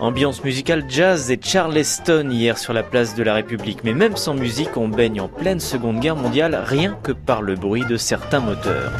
Ambiance musicale jazz et charleston hier sur la place de la République. Mais même sans musique, on baigne en pleine Seconde Guerre mondiale rien que par le bruit de certains moteurs.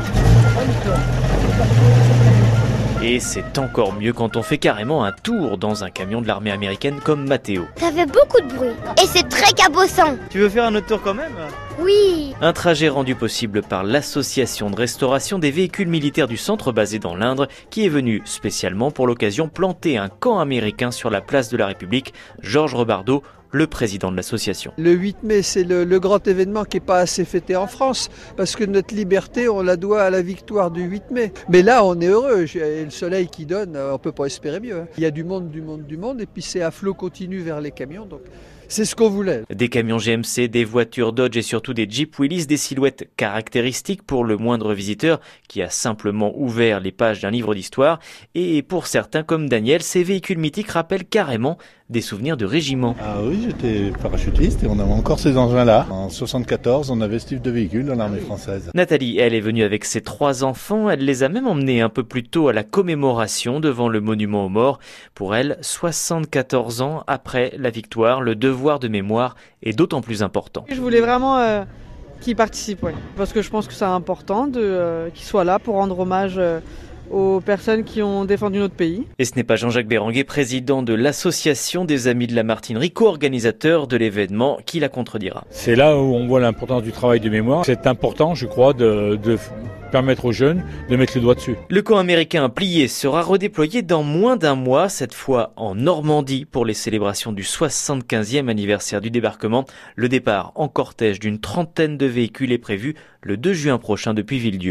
Et c'est encore mieux quand on fait carrément un tour dans un camion de l'armée américaine comme Matteo. Ça fait beaucoup de bruit et c'est très cabossant. Tu veux faire un autre tour quand même? Oui. Un trajet rendu possible par l'association de restauration des véhicules militaires du centre basé dans l'Indre qui est venu spécialement pour l'occasion planter un camp américain sur la place de la République. Georges Rebardo le président de l'association. Le 8 mai, c'est le, le, grand événement qui n'est pas assez fêté en France, parce que notre liberté, on la doit à la victoire du 8 mai. Mais là, on est heureux, et le soleil qui donne, on peut pas espérer mieux. Hein. Il y a du monde, du monde, du monde, et puis c'est à flot continu vers les camions, donc c'est ce qu'on voulait. Des camions GMC, des voitures Dodge et surtout des Jeep Willys, des silhouettes caractéristiques pour le moindre visiteur qui a simplement ouvert les pages d'un livre d'histoire. Et pour certains comme Daniel, ces véhicules mythiques rappellent carrément des souvenirs de régiment. Ah oui, j'étais parachutiste et on avait encore ces engins-là. En 74, on avait ce type de véhicule dans l'armée française. Nathalie, elle est venue avec ses trois enfants. Elle les a même emmenés un peu plus tôt à la commémoration devant le monument aux morts. Pour elle, 74 ans après la victoire, le devoir de mémoire est d'autant plus important. Je voulais vraiment euh, qu'ils participent, ouais. parce que je pense que c'est important de, euh, qu'ils soient là pour rendre hommage. Euh, aux personnes qui ont défendu notre pays. Et ce n'est pas Jean-Jacques Béranguet, président de l'Association des Amis de la Martinerie, co-organisateur de l'événement, qui la contredira. C'est là où on voit l'importance du travail de mémoire. C'est important, je crois, de, de permettre aux jeunes de mettre le doigt dessus. Le camp américain plié sera redéployé dans moins d'un mois, cette fois en Normandie, pour les célébrations du 75e anniversaire du débarquement. Le départ en cortège d'une trentaine de véhicules est prévu le 2 juin prochain depuis Villedieu.